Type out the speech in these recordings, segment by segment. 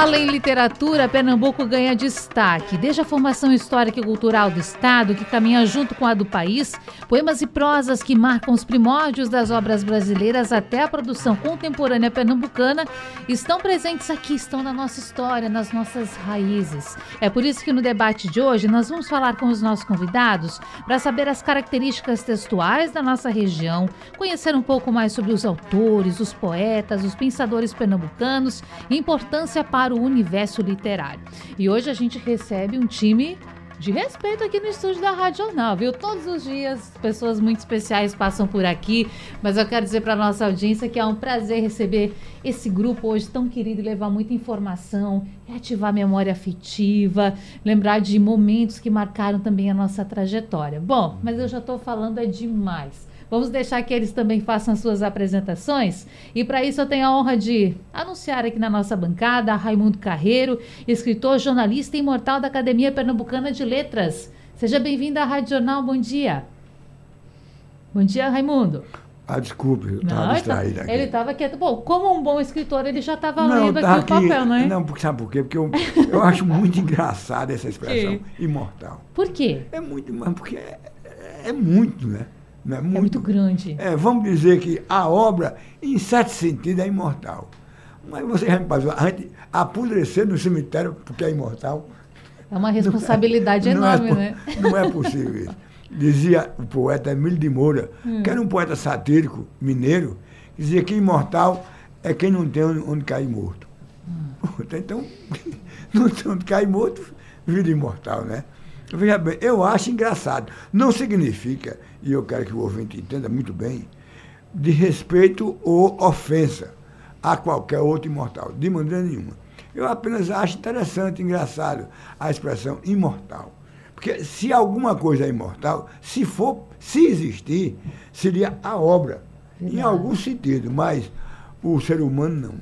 fala em literatura, Pernambuco ganha destaque. Desde a formação histórica e cultural do Estado, que caminha junto com a do país, poemas e prosas que marcam os primórdios das obras brasileiras até a produção contemporânea pernambucana estão presentes aqui, estão na nossa história, nas nossas raízes. É por isso que no debate de hoje nós vamos falar com os nossos convidados para saber as características textuais da nossa região, conhecer um pouco mais sobre os autores, os poetas, os pensadores pernambucanos e importância para para o universo literário. E hoje a gente recebe um time de respeito aqui no estúdio da Rádio Jornal, viu? Todos os dias pessoas muito especiais passam por aqui, mas eu quero dizer para nossa audiência que é um prazer receber esse grupo hoje tão querido e levar muita informação, reativar a memória afetiva, lembrar de momentos que marcaram também a nossa trajetória. Bom, mas eu já estou falando é demais. Vamos deixar que eles também façam suas apresentações. E para isso eu tenho a honra de anunciar aqui na nossa bancada Raimundo Carreiro, escritor, jornalista e imortal da Academia Pernambucana de Letras. Seja bem-vindo à Rádio Jornal. Bom dia. Bom dia, Raimundo. Ah, desculpe, eu estava distraído aqui. Ele estava quieto. Bom, como um bom escritor, ele já estava lendo aqui, aqui, o papel, não é? Não, sabe por quê? Porque eu, eu acho muito engraçada essa expressão, que? imortal. Por quê? É muito, porque é, é muito, né? Não é, muito, é muito grande. É, vamos dizer que a obra, em certo sentido, é imortal. Mas você já me passou, a gente apodrecer no cemitério porque é imortal. É uma responsabilidade não é, enorme, não é, né? Não é possível isso. Dizia o poeta Emílio de Moura, hum. que era um poeta satírico, mineiro, que dizia que imortal é quem não tem onde cair morto. Hum. Então, não tem onde cair morto, vira imortal, né? Veja bem, eu acho engraçado. Não significa, e eu quero que o ouvinte entenda muito bem, de respeito ou ofensa a qualquer outro imortal, de maneira nenhuma. Eu apenas acho interessante, engraçado, a expressão imortal. Porque se alguma coisa é imortal, se for, se existir, seria a obra, Verdade. em algum sentido, mas o ser humano não.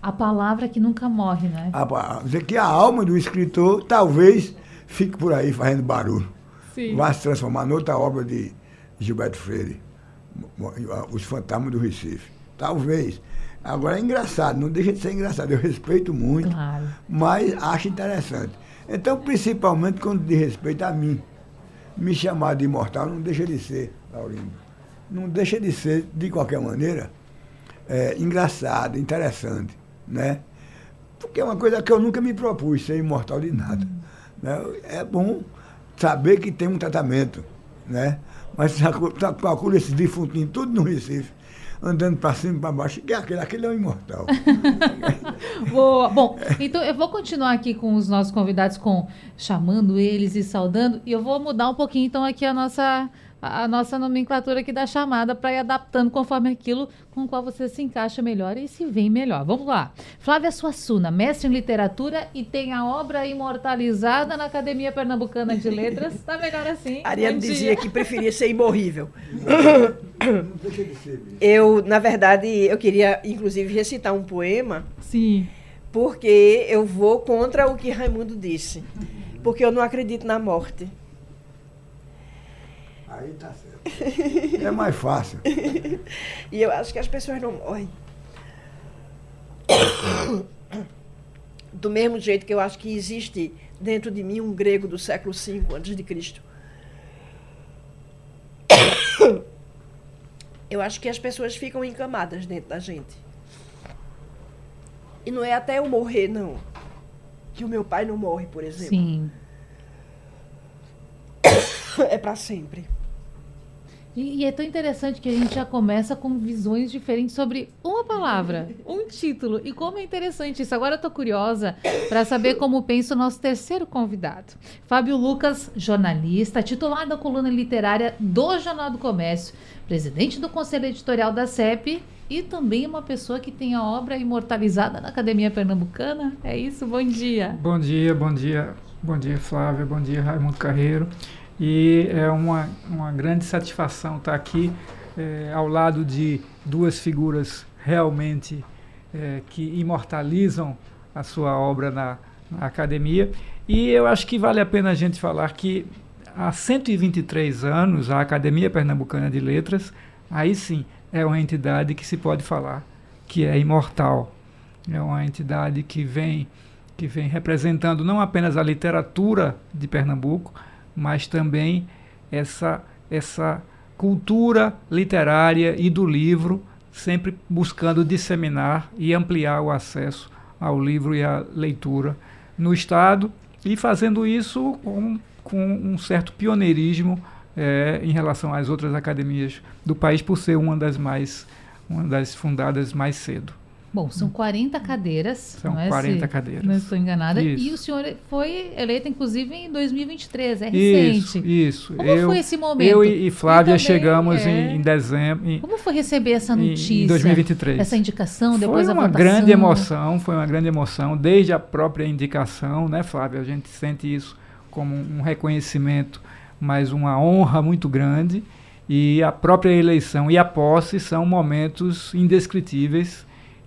A palavra que nunca morre, né? A, dizer que a alma do escritor talvez fique por aí fazendo barulho. Sim. Vai se transformar noutra obra de Gilberto Freire, Os Fantasmas do Recife. Talvez. Agora é engraçado, não deixa de ser engraçado. Eu respeito muito, claro. mas acho interessante. Então, principalmente quando diz respeito a mim, me chamar de imortal não deixa de ser, Laurindo, não deixa de ser, de qualquer maneira, é, engraçado, interessante, né? Porque é uma coisa que eu nunca me propus, ser imortal de nada. Hum. Né? É bom saber que tem um tratamento, né? Mas procura esse defuntinho tudo no Recife, andando para cima e para baixo, que aquele, aquele é um imortal. Boa. Bom, então eu vou continuar aqui com os nossos convidados, com chamando eles e saudando, e eu vou mudar um pouquinho então aqui a nossa a nossa nomenclatura aqui da chamada para ir adaptando conforme aquilo com o qual você se encaixa melhor e se vem melhor. Vamos lá. Flávia Suassuna, mestre em literatura e tem a obra imortalizada na Academia Pernambucana de Letras. Tá melhor assim. Ariane dizia que preferia ser imorrível. eu, na verdade, eu queria inclusive recitar um poema. Sim. Porque eu vou contra o que Raimundo disse. Porque eu não acredito na morte. Aí tá certo. É mais fácil. e eu acho que as pessoas não morrem. Do mesmo jeito que eu acho que existe dentro de mim um grego do século V antes de Cristo. Eu acho que as pessoas ficam encamadas dentro da gente. E não é até eu morrer, não. Que o meu pai não morre, por exemplo. Sim. É para sempre. E, e, é tão interessante que a gente já começa com visões diferentes sobre uma palavra, um título. E como é interessante isso. Agora eu estou curiosa para saber como pensa o nosso terceiro convidado. Fábio Lucas, jornalista, titular da coluna literária do Jornal do Comércio, presidente do Conselho Editorial da CEP e também uma pessoa que tem a obra imortalizada na Academia Pernambucana. É isso? Bom dia. Bom dia, bom dia. Bom dia, Flávia. Bom dia, Raimundo Carreiro. E é uma, uma grande satisfação estar aqui é, ao lado de duas figuras realmente é, que imortalizam a sua obra na, na academia. E eu acho que vale a pena a gente falar que há 123 anos a Academia Pernambucana de Letras, aí sim, é uma entidade que se pode falar que é imortal. É uma entidade que vem que vem representando não apenas a literatura de Pernambuco, mas também essa essa cultura literária e do livro, sempre buscando disseminar e ampliar o acesso ao livro e à leitura no Estado e fazendo isso com, com um certo pioneirismo é, em relação às outras academias do país, por ser uma das mais uma das fundadas mais cedo. Bom, são 40 cadeiras. São é 40 se, cadeiras. Não estou enganada. Isso. E o senhor foi eleito, inclusive, em 2023, é recente. Isso, isso. Como eu, foi esse momento? Eu e, Flávia chegamos é... em, em, dezembro. Em, Como foi receber essa notícia? Em 2023. Essa indicação, depois? Foi uma grande emoção, foi uma grande emoção, desde a própria indicação, né, Flávia? A gente sente isso como um reconhecimento, mas uma honra muito grande. E a própria eleição e a posse são momentos indescritíveis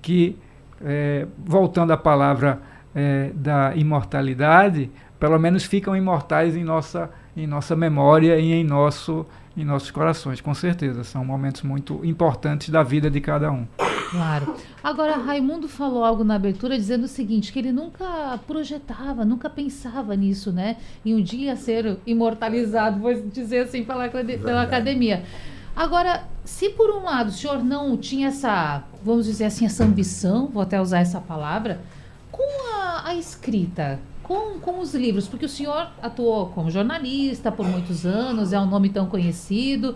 que, é, voltando à palavra é, da imortalidade, pelo menos ficam imortais em nossa, em nossa memória e em, nosso, em nossos corações, com certeza. São momentos muito importantes da vida de cada um. Claro. Agora, Raimundo falou algo na abertura dizendo o seguinte, que ele nunca projetava, nunca pensava nisso, né? Em um dia ser imortalizado, vou dizer assim, pela, pela academia. Agora, se por um lado o senhor não tinha essa, vamos dizer assim, essa ambição, vou até usar essa palavra, com a, a escrita, com, com os livros, porque o senhor atuou como jornalista por muitos anos, é um nome tão conhecido.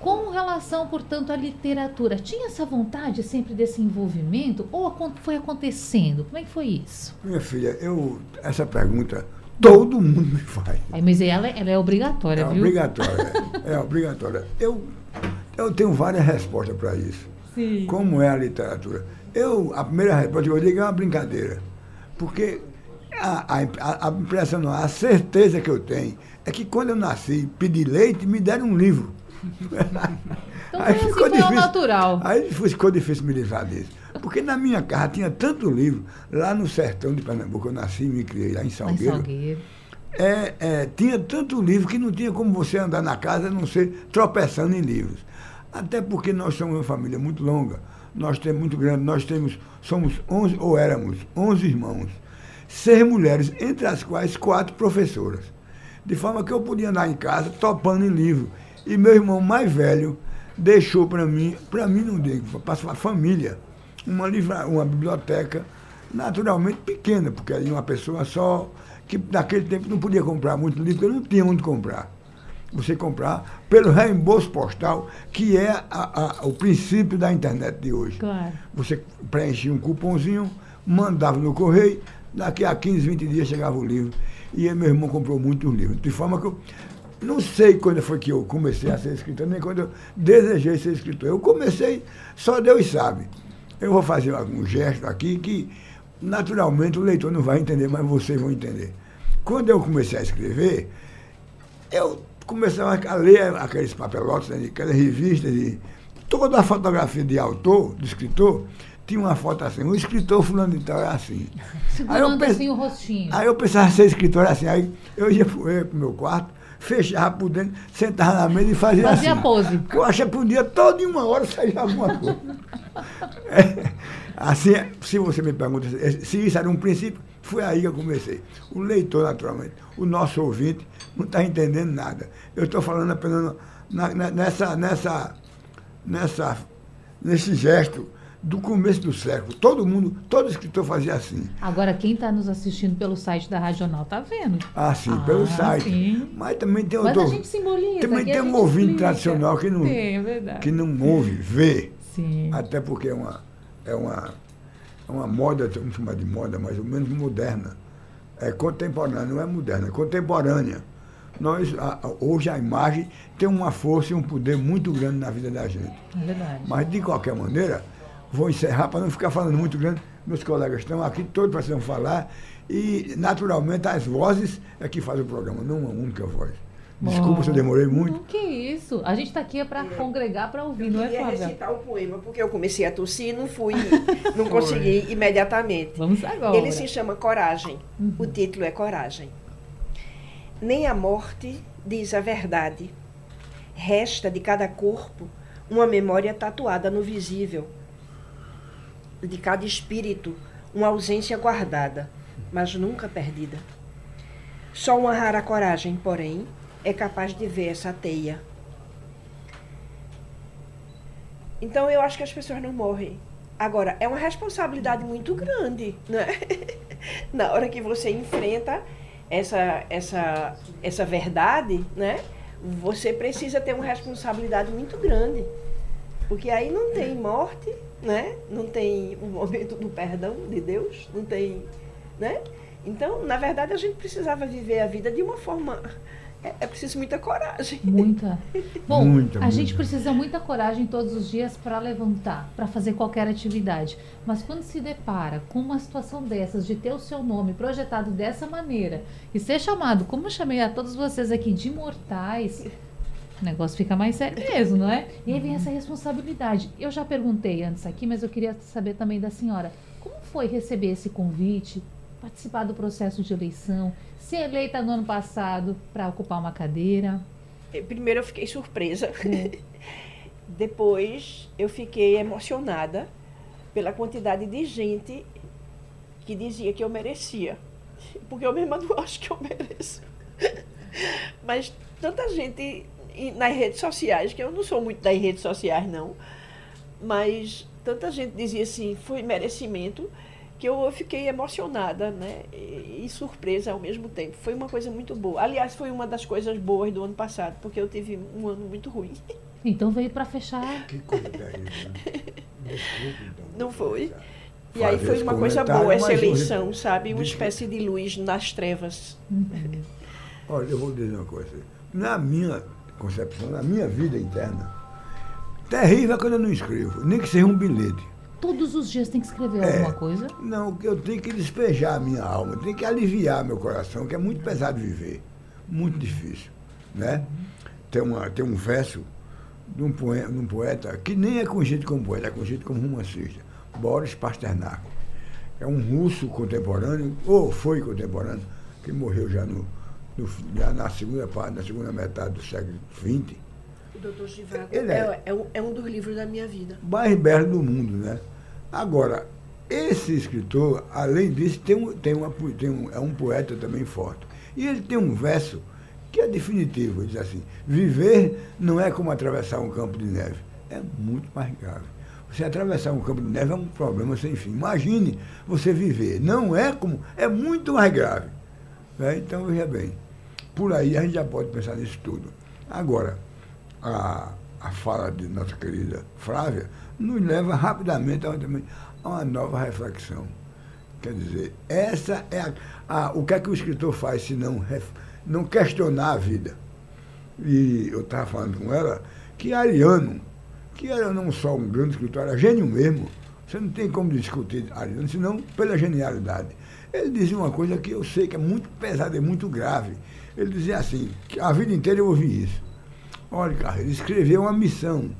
Com relação, portanto, à literatura, tinha essa vontade sempre desse envolvimento ou foi acontecendo? Como é que foi isso? Minha filha, eu essa pergunta Todo mundo me faz. É, mas ela, ela é obrigatória, é viu? Obrigatória, é, é obrigatória. Eu, eu tenho várias respostas para isso. Sim. Como é a literatura? Eu, a primeira resposta que eu digo é uma brincadeira. Porque a, a, a impressão, não, a certeza que eu tenho é que quando eu nasci, pedi leite, me deram um livro. Então aí ficou assim, difícil, natural. Aí ficou difícil me livrar disso. Porque na minha casa tinha tanto livro, lá no sertão de Pernambuco, eu nasci e me criei lá em Salgueiro. Salgueiro. É, é, tinha tanto livro que não tinha como você andar na casa a não ser tropeçando em livros. Até porque nós somos uma família muito longa, nós temos muito grande, nós temos, somos 11, ou éramos, 11 irmãos, seis mulheres, entre as quais quatro professoras. De forma que eu podia andar em casa topando em livro. E meu irmão mais velho deixou para mim, para mim não digo, para a família, uma, livra, uma biblioteca naturalmente pequena, porque era uma pessoa só, que naquele tempo não podia comprar muito livro, porque não tinha onde comprar. Você comprar pelo reembolso postal, que é a, a, o princípio da internet de hoje. Claro. Você preenchia um cupomzinho, mandava no correio, daqui a 15, 20 dias chegava o livro. E meu irmão comprou muitos livros. De forma que eu não sei quando foi que eu comecei a ser escritor, nem quando eu desejei ser escritor. Eu comecei, só Deus sabe. Eu vou fazer algum gesto aqui que, naturalmente, o leitor não vai entender, mas vocês vão entender. Quando eu comecei a escrever, eu comecei a ler aqueles papelotes, né, aquelas revistas, de, toda a fotografia de autor, do escritor, tinha uma foto assim, o escritor fulano de tal é assim. Segurando aí eu pense, assim o rostinho. Aí eu pensava ser escritor assim, aí eu ia para o meu quarto, fechava por dentro, sentava na mesa e fazia, fazia assim. Pose. Porque eu achei que por dia, todo em uma hora saía alguma coisa. é, assim, se você me pergunta se isso era um princípio, foi aí que eu comecei. O leitor, naturalmente, o nosso ouvinte, não está entendendo nada. Eu estou falando apenas na, na, nessa, nessa, nessa, nesse gesto do começo do século. Todo mundo, todo escritor fazia assim. Agora, quem está nos assistindo pelo site da Regional está vendo. Ah, sim, ah, pelo site. Sim. Mas também tem Mas outro. a gente simboliza. Também tem um ouvinte tradicional que não, tem, é que não ouve, vê. Sim. Até porque é uma, é uma, é uma moda, vamos chamar de moda, mais ou menos moderna. É contemporânea, não é moderna, é contemporânea. Nós, a, hoje a imagem tem uma força e um poder muito grande na vida da gente. É verdade. Mas, de qualquer maneira, Vou encerrar para não ficar falando muito grande. Meus colegas estão aqui, todos precisam falar. E, naturalmente, as vozes é que fazem o programa, não uma única voz. Desculpa se eu demorei muito. Não, que isso. A gente está aqui é para congregar, para ouvir, não é, Flávia? Eu recitar o poema, porque eu comecei a tossir e não fui, não consegui imediatamente. Vamos agora. Ele se chama Coragem. Uhum. O título é Coragem. Nem a morte diz a verdade. Resta de cada corpo uma memória tatuada no visível. De cada espírito, uma ausência guardada, mas nunca perdida. Só uma rara coragem, porém, é capaz de ver essa teia. Então eu acho que as pessoas não morrem. Agora, é uma responsabilidade muito grande, né? Na hora que você enfrenta essa, essa, essa verdade, né? Você precisa ter uma responsabilidade muito grande. Porque aí não tem morte, né? Não tem o momento do perdão de Deus, não tem, né? Então, na verdade, a gente precisava viver a vida de uma forma é, é, preciso muita coragem. Muita. Bom, muita, a muita. gente precisa muita coragem todos os dias para levantar, para fazer qualquer atividade. Mas quando se depara com uma situação dessas, de ter o seu nome projetado dessa maneira e ser chamado, como eu chamei a todos vocês aqui, de mortais, o negócio fica mais sério mesmo, não é? E aí vem essa responsabilidade. Eu já perguntei antes aqui, mas eu queria saber também da senhora. Como foi receber esse convite, participar do processo de eleição? ser eleita no ano passado para ocupar uma cadeira? Eh, primeiro eu fiquei surpresa. É. Depois eu fiquei emocionada pela quantidade de gente que dizia que eu merecia. Porque eu mesma não acho que eu mereço. Mas tanta gente nas redes sociais, que eu não sou muito das redes sociais, não, mas tanta gente dizia assim, foi merecimento que eu fiquei emocionada né? E, e, surpresa ao mesmo tempo. Foi uma coisa muito boa. Aliás, foi uma das coisas boas do ano passado, porque eu tive um ano muito ruim. Então veio para fechar. Que coisa. Né? então, Não foi. E aí foi uma coisa boa essa eleição, sabe? Uma espécie de luz nas trevas. Uhum. Olha, eu vou dizer uma coisa. Na minha concepção, na minha vida interna, terrível é quando eu não escrevo, nem que seja um bilhete. Todos os dias tem que escrever é, alguma coisa? Não, eu tenho que despejar a minha alma, tenho que aliviar meu coração, que é muito pesado viver, muito difícil. Né? Tem, uma, tem um verso de um, poeta, de um poeta que nem é conhecido como poeta, é conhecido como romancista, Boris Pasternak. É um russo contemporâneo, ou foi contemporâneo, que morreu já, no, no na segunda parte, na segunda metade do século XX o doutor Givago é, é, é, um, é um dos livros da minha vida. Mais belo do mundo, né? Agora, esse escritor, além disso, tem um, tem uma, tem um, é um poeta também forte. E ele tem um verso que é definitivo. Ele diz assim: viver não é como atravessar um campo de neve. É muito mais grave. Você atravessar um campo de neve é um problema sem fim. Imagine você viver. Não é como. É muito mais grave. Né? Então, veja bem. Por aí a gente já pode pensar nisso tudo. Agora, a, a fala de nossa querida Flávia nos leva rapidamente a, a uma nova reflexão. Quer dizer, essa é a, a, o que é que o escritor faz se não, não questionar a vida. E eu estava falando com ela que Ariano, que era não só um grande escritor, era gênio mesmo. Você não tem como discutir Ariano, senão pela genialidade. Ele dizia uma coisa que eu sei que é muito pesada e muito grave. Ele dizia assim, que a vida inteira eu ouvi isso. Olha, Carreiro, escreveu uma missão.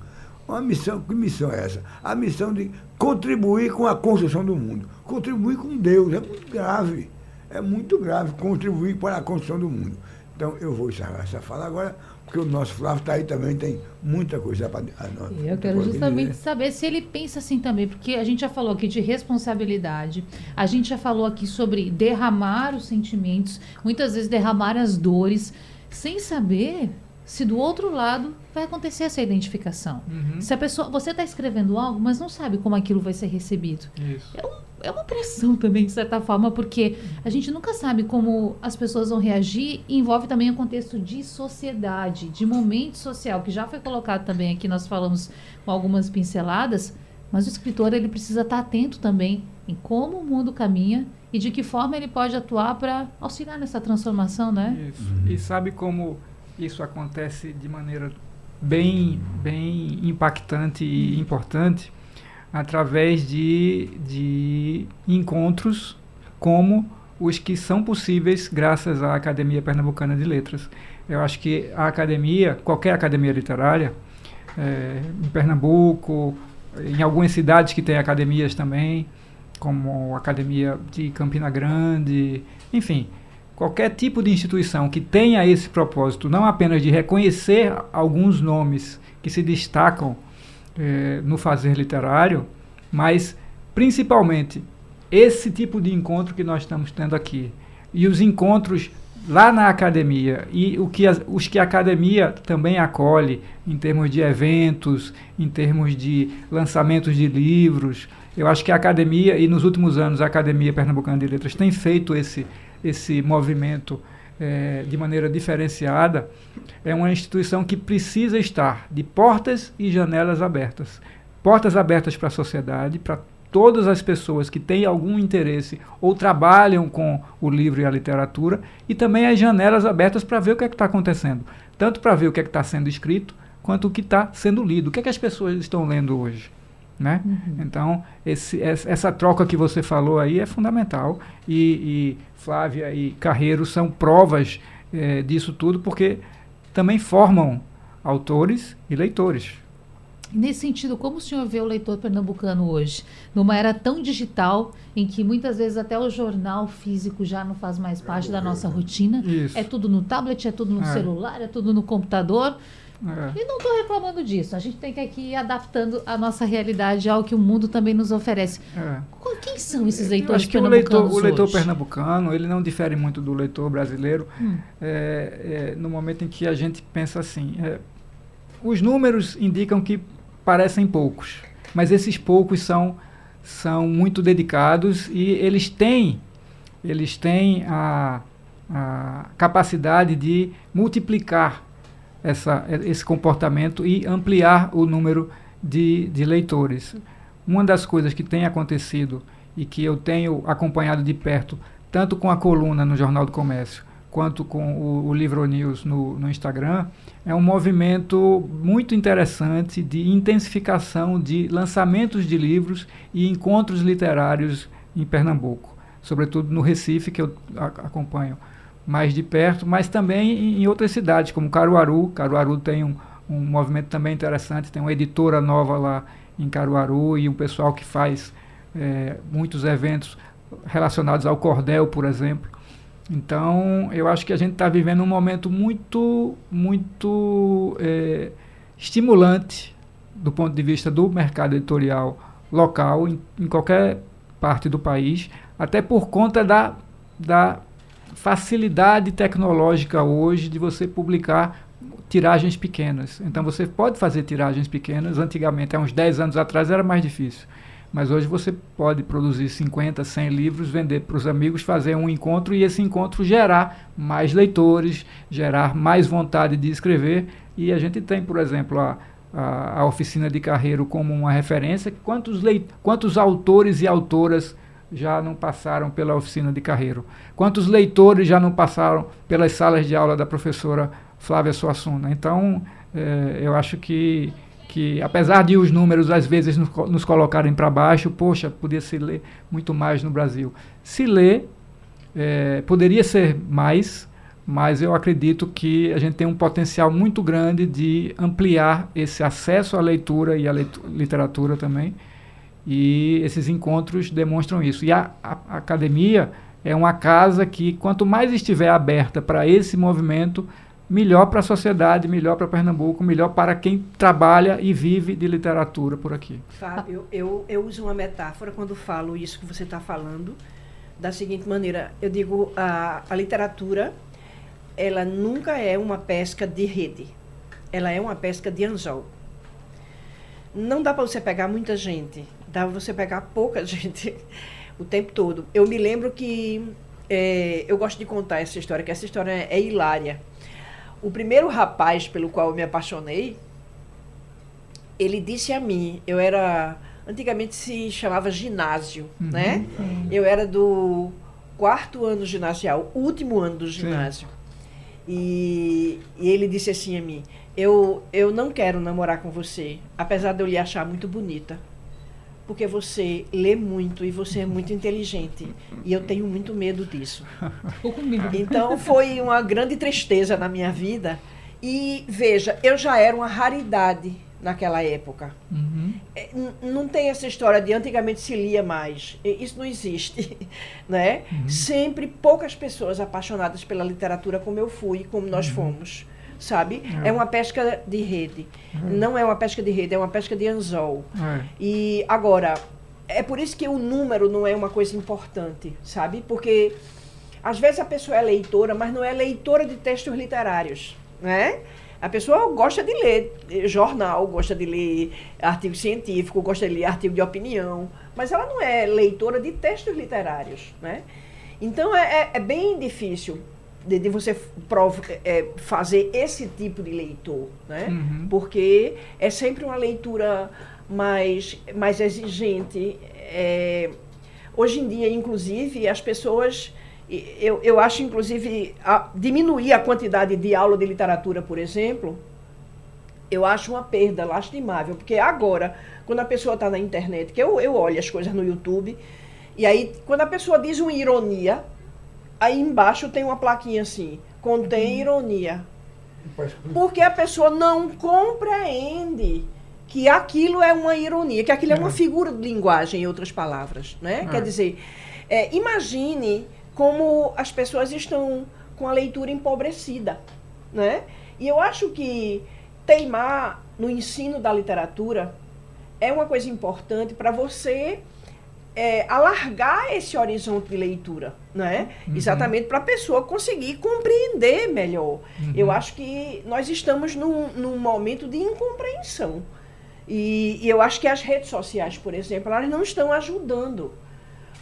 Uma missão, que missão é essa? A missão de contribuir com a construção do mundo. Contribuir com Deus. É muito grave. É muito grave contribuir para a construção do mundo. Então, eu vou encerrar essa fala agora, porque o nosso Flávio está aí também, tem muita coisa para. Eu quero justamente saber se ele pensa assim também, porque a gente já falou aqui de responsabilidade, a gente já falou aqui sobre derramar os sentimentos, muitas vezes derramar as dores, sem saber se do outro lado vai acontecer essa identificação. Uhum. Se a pessoa, você está escrevendo algo, mas não sabe como aquilo vai ser recebido. É, um, é, uma pressão também, de certa forma, porque a gente nunca sabe como as pessoas vão reagir e envolve também o contexto de sociedade, de momento social, que já foi colocado também aqui, nós falamos com algumas pinceladas, mas o escritor ele precisa estar atento também em como o mundo caminha e de que forma ele pode atuar para auxiliar nessa transformação, né? Isso. Uhum. E sabe como isso acontece de maneira bem, bem impactante e importante através de, de encontros como os que são possíveis graças à Academia Pernambucana de Letras. Eu acho que a academia, qualquer academia literária, é, em Pernambuco, em algumas cidades que têm academias também, como a Academia de Campina Grande, enfim, qualquer tipo de instituição que tenha esse propósito, não apenas de reconhecer alguns nomes que se destacam é, no fazer literário, mas principalmente esse tipo de encontro que nós estamos tendo aqui. E os encontros lá na academia e o que a, os que a academia também acolhe em termos de eventos, em termos de lançamentos de livros. Eu acho que a academia, e nos últimos anos a Academia Pernambucana de Letras tem feito esse, esse movimento é, de maneira diferenciada, é uma instituição que precisa estar de portas e janelas abertas. Portas abertas para a sociedade, para todas as pessoas que têm algum interesse ou trabalham com o livro e a literatura, e também as janelas abertas para ver o que é está acontecendo. Tanto para ver o que é está sendo escrito, quanto o que está sendo lido. O que é que as pessoas estão lendo hoje? Né? Uhum. Então, esse, essa troca que você falou aí é fundamental. E, e Flávia e Carreiro são provas é, disso tudo, porque também formam autores e leitores. Nesse sentido, como o senhor vê o leitor pernambucano hoje? Numa era tão digital, em que muitas vezes até o jornal físico já não faz mais parte da nossa rotina. Isso. É tudo no tablet, é tudo no é. celular, é tudo no computador. É. E não estou reclamando disso. A gente tem que aqui ir adaptando a nossa realidade ao que o mundo também nos oferece. É. Quem são esses leitores acho que? O leitor, o leitor pernambucano ele não difere muito do leitor brasileiro hum. é, é no momento em que a gente pensa assim. É, os números indicam que parecem poucos, mas esses poucos são, são muito dedicados e eles têm, eles têm a, a capacidade de multiplicar essa, esse comportamento e ampliar o número de, de leitores. Uma das coisas que tem acontecido e que eu tenho acompanhado de perto, tanto com a coluna no Jornal do Comércio, quanto com o, o Livro News no, no Instagram, é um movimento muito interessante de intensificação de lançamentos de livros e encontros literários em Pernambuco, sobretudo no Recife, que eu acompanho mais de perto, mas também em outras cidades, como Caruaru. Caruaru tem um, um movimento também interessante, tem uma editora nova lá em Caruaru e um pessoal que faz é, muitos eventos relacionados ao cordel, por exemplo. Então, eu acho que a gente está vivendo um momento muito, muito é, estimulante do ponto de vista do mercado editorial local, em, em qualquer parte do país, até por conta da, da facilidade tecnológica hoje de você publicar tiragens pequenas. Então você pode fazer tiragens pequenas. Antigamente, há uns 10 anos atrás, era mais difícil. Mas hoje você pode produzir 50, 100 livros, vender para os amigos, fazer um encontro e esse encontro gerar mais leitores, gerar mais vontade de escrever. E a gente tem, por exemplo, a, a, a oficina de Carreiro como uma referência. Quantos, leit quantos autores e autoras já não passaram pela oficina de Carreiro? Quantos leitores já não passaram pelas salas de aula da professora Flávia Suassuna? Então, é, eu acho que, que, apesar de os números às vezes nos, nos colocarem para baixo, poxa, podia se ler muito mais no Brasil. Se lê, é, poderia ser mais, mas eu acredito que a gente tem um potencial muito grande de ampliar esse acesso à leitura e à literatura também e esses encontros demonstram isso. E a, a, a academia é uma casa que, quanto mais estiver aberta para esse movimento, melhor para a sociedade, melhor para Pernambuco, melhor para quem trabalha e vive de literatura por aqui. Fábio, eu, eu uso uma metáfora quando falo isso que você está falando, da seguinte maneira: eu digo, a, a literatura, ela nunca é uma pesca de rede, ela é uma pesca de anzol. Não dá para você pegar muita gente dava você pegar pouca gente o tempo todo. Eu me lembro que é, eu gosto de contar essa história, que essa história é, é hilária. O primeiro rapaz pelo qual eu me apaixonei, ele disse a mim, eu era antigamente se chamava ginásio, uhum. né? Eu era do quarto ano ginasial, último ano do ginásio. E, e, ele disse assim a mim: eu, eu não quero namorar com você, apesar de eu lhe achar muito bonita porque você lê muito e você é muito inteligente. E eu tenho muito medo disso. Então foi uma grande tristeza na minha vida. E veja, eu já era uma raridade naquela época. Uhum. É, não tem essa história de antigamente se lia mais. Isso não existe. Né? Uhum. Sempre poucas pessoas apaixonadas pela literatura como eu fui, como nós uhum. fomos sabe? É. é, uma pesca de rede. É. Não é uma pesca de rede, é uma pesca de anzol. É. E agora, é por isso que o número não é uma coisa importante, sabe? Porque às vezes a pessoa é leitora, mas não é leitora de textos literários, né? A pessoa gosta de ler jornal, gosta de ler artigo científico, gosta de ler artigo de opinião, mas ela não é leitora de textos literários, né? Então é, é, é bem difícil de, de você prov, é, fazer esse tipo de leitor, né? Uhum. Porque é sempre uma leitura mais, mais exigente. É, hoje em dia, inclusive, as pessoas... Eu, eu acho, inclusive, a, diminuir a quantidade de aula de literatura, por exemplo, eu acho uma perda lastimável. Porque agora, quando a pessoa está na internet, que eu, eu olho as coisas no YouTube, e aí, quando a pessoa diz uma ironia, Aí embaixo tem uma plaquinha assim, contém uhum. ironia. Porque a pessoa não compreende que aquilo é uma ironia, que aquilo é, é uma figura de linguagem, em outras palavras. Né? É. Quer dizer, é, imagine como as pessoas estão com a leitura empobrecida. Né? E eu acho que teimar no ensino da literatura é uma coisa importante para você é, alargar esse horizonte de leitura, né? Uhum. Exatamente para a pessoa conseguir compreender melhor. Uhum. Eu acho que nós estamos num, num momento de incompreensão. E, e, eu acho que as redes sociais, por exemplo, elas não estão ajudando.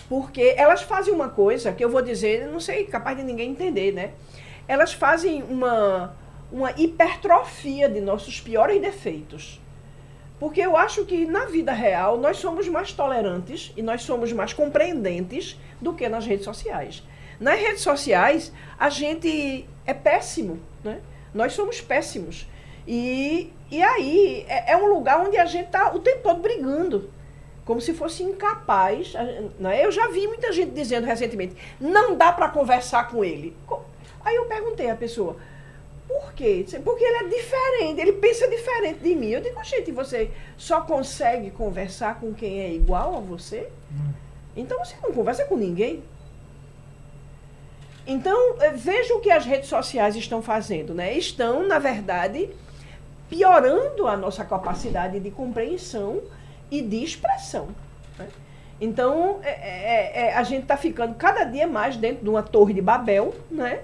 Porque elas fazem uma coisa que eu vou dizer, não sei, capaz de ninguém entender, né? Elas fazem uma, uma hipertrofia de nossos piores defeitos. Porque eu acho que na vida real nós somos mais tolerantes e nós somos mais compreendentes do que nas redes sociais. Nas redes sociais, a gente é péssimo, né? Nós somos péssimos. E, e aí é, é um lugar onde a gente está o tempo todo brigando. Como se fosse incapaz. Né? Eu já vi muita gente dizendo recentemente: não dá para conversar com ele. Aí eu perguntei à pessoa: por quê? Porque ele é diferente, ele pensa diferente de mim. Eu digo, gente, você só consegue conversar com quem é igual a você? Hum. Então você não conversa com ninguém. Então, eh, veja o que as redes sociais estão fazendo, né? Estão, na verdade, piorando a nossa capacidade de compreensão e de expressão. Né? Então, é, é, é, a gente está ficando cada dia mais dentro de uma torre de Babel, né?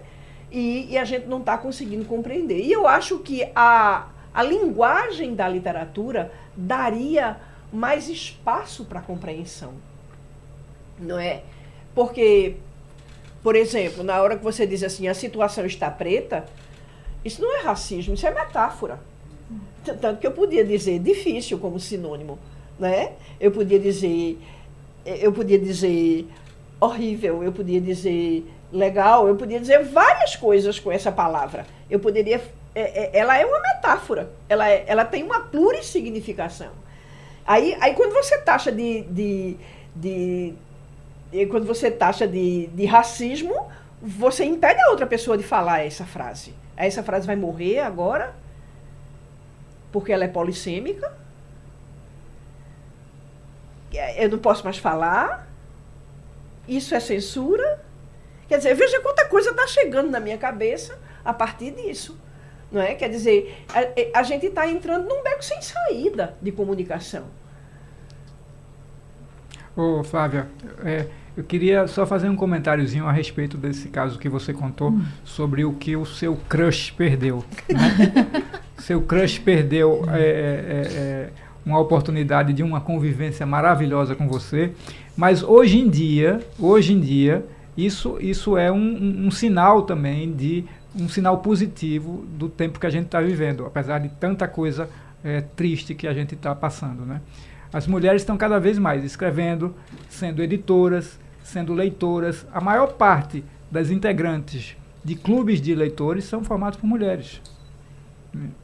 E, e a gente não está conseguindo compreender. E eu acho que a, a linguagem da literatura daria mais espaço para compreensão. Não é? Porque, por exemplo, na hora que você diz assim, a situação está preta, isso não é racismo, isso é metáfora. Tanto que eu podia dizer difícil como sinônimo, né? Eu podia dizer eu podia dizer horrível, eu podia dizer legal, eu podia dizer várias coisas com essa palavra. Eu poderia. É, é, ela é uma metáfora, ela, é, ela tem uma plurissignificação. Aí, aí quando você taxa de, de, de quando você taxa de, de racismo, você impede a outra pessoa de falar essa frase. Essa frase vai morrer agora, porque ela é polissêmica. Eu não posso mais falar. Isso é censura. Quer dizer, veja quanta coisa está chegando na minha cabeça a partir disso. Não é? Quer dizer, a, a gente está entrando num beco sem saída de comunicação. Ô, Flávia, é, eu queria só fazer um comentáriozinho a respeito desse caso que você contou hum. sobre o que o seu crush perdeu. Né? seu crush perdeu é, é, é, é, uma oportunidade de uma convivência maravilhosa com você, mas hoje em dia, hoje em dia, isso, isso é um, um, um sinal também de um sinal positivo do tempo que a gente está vivendo, apesar de tanta coisa é, triste que a gente está passando. Né? As mulheres estão cada vez mais escrevendo, sendo editoras, sendo leitoras. A maior parte das integrantes de clubes de leitores são formados por mulheres.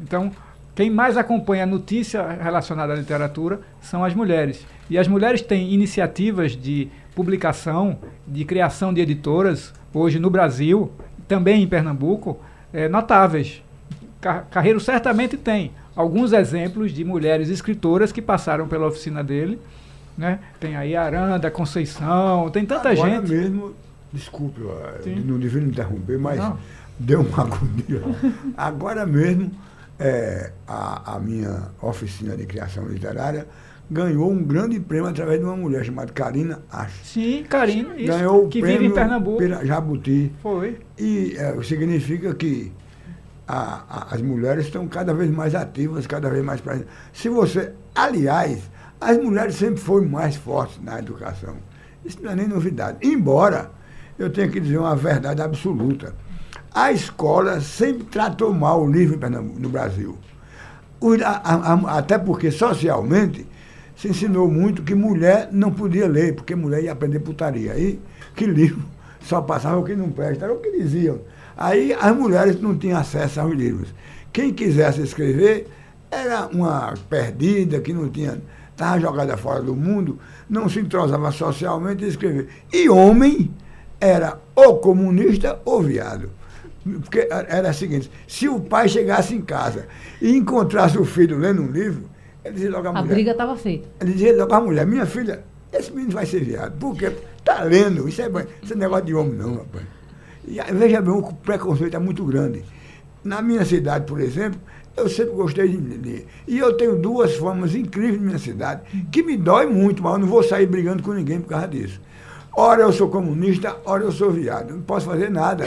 Então, quem mais acompanha a notícia relacionada à literatura são as mulheres. E as mulheres têm iniciativas de publicação, de criação de editoras, hoje no Brasil, também em Pernambuco, é, notáveis. Carreiro certamente tem alguns exemplos de mulheres escritoras que passaram pela oficina dele. Né? Tem aí Aranda, Conceição, tem tanta Agora gente. mesmo, desculpe, não devia me interromper, mas não. deu uma agonia. Agora mesmo, é, a, a minha oficina de criação literária ganhou um grande prêmio através de uma mulher chamada Karina Acho. Sim, Karina, isso, ganhou o que prêmio vive em Pernambuco. Jabuti. Foi. E é, significa que a, a, as mulheres estão cada vez mais ativas, cada vez mais presentes. Se você, aliás, as mulheres sempre foram mais fortes na educação. Isso não é nem novidade. Embora eu tenha que dizer uma verdade absoluta. A escola sempre tratou mal o livro no Brasil. Até porque, socialmente, se ensinou muito que mulher não podia ler, porque mulher ia aprender putaria. Aí, que livro só passava o que não presta, era o que diziam. Aí as mulheres não tinham acesso aos livros. Quem quisesse escrever era uma perdida, que não tinha, estava jogada fora do mundo, não se entrosava socialmente e escrever. E homem era ou comunista ou viado. Porque era o seguinte, se o pai chegasse em casa e encontrasse o filho lendo um livro, ele dizia logo à mulher. A briga estava feita. Ele dizia logo à mulher, minha filha, esse menino vai ser viado. Por quê? Está lendo, isso é, isso é negócio de homem não, rapaz. E, veja bem, o preconceito é muito grande. Na minha cidade, por exemplo, eu sempre gostei de ler. E eu tenho duas formas incríveis na minha cidade, que me dói muito, mas eu não vou sair brigando com ninguém por causa disso. Ora eu sou comunista, ora eu sou viado. Não posso fazer nada.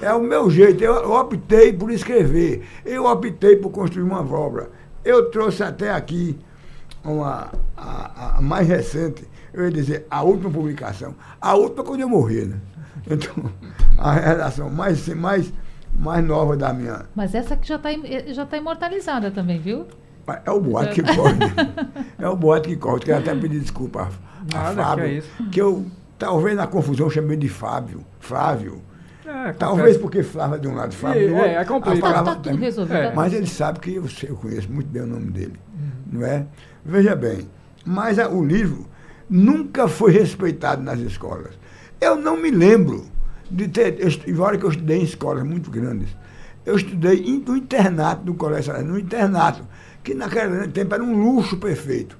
É o meu jeito. Eu optei por escrever. Eu optei por construir uma obra. Eu trouxe até aqui uma, a, a mais recente, eu ia dizer, a última publicação. A última quando eu morrer, né? Então, a relação mais, mais, mais nova da minha. Mas essa que já está já tá imortalizada também, viu? É o boato que corre. É o boato que corre. Quero até pedir desculpa a, a Fábio, que, é isso. que eu, talvez na confusão, chamei de Fábio. Flávio. É, talvez porque é de um lado, Flávio do outro. É, é complicado. Tá, tá tudo resolvido. É. Mas ele sabe que eu, sei, eu conheço muito bem o nome dele. Uhum. Não é? Veja bem, mas a, o livro nunca foi respeitado nas escolas. Eu não me lembro de ter, eu, embora que eu estudei em escolas muito grandes, eu estudei no internato do Colégio no internato, que naquele tempo era um luxo perfeito.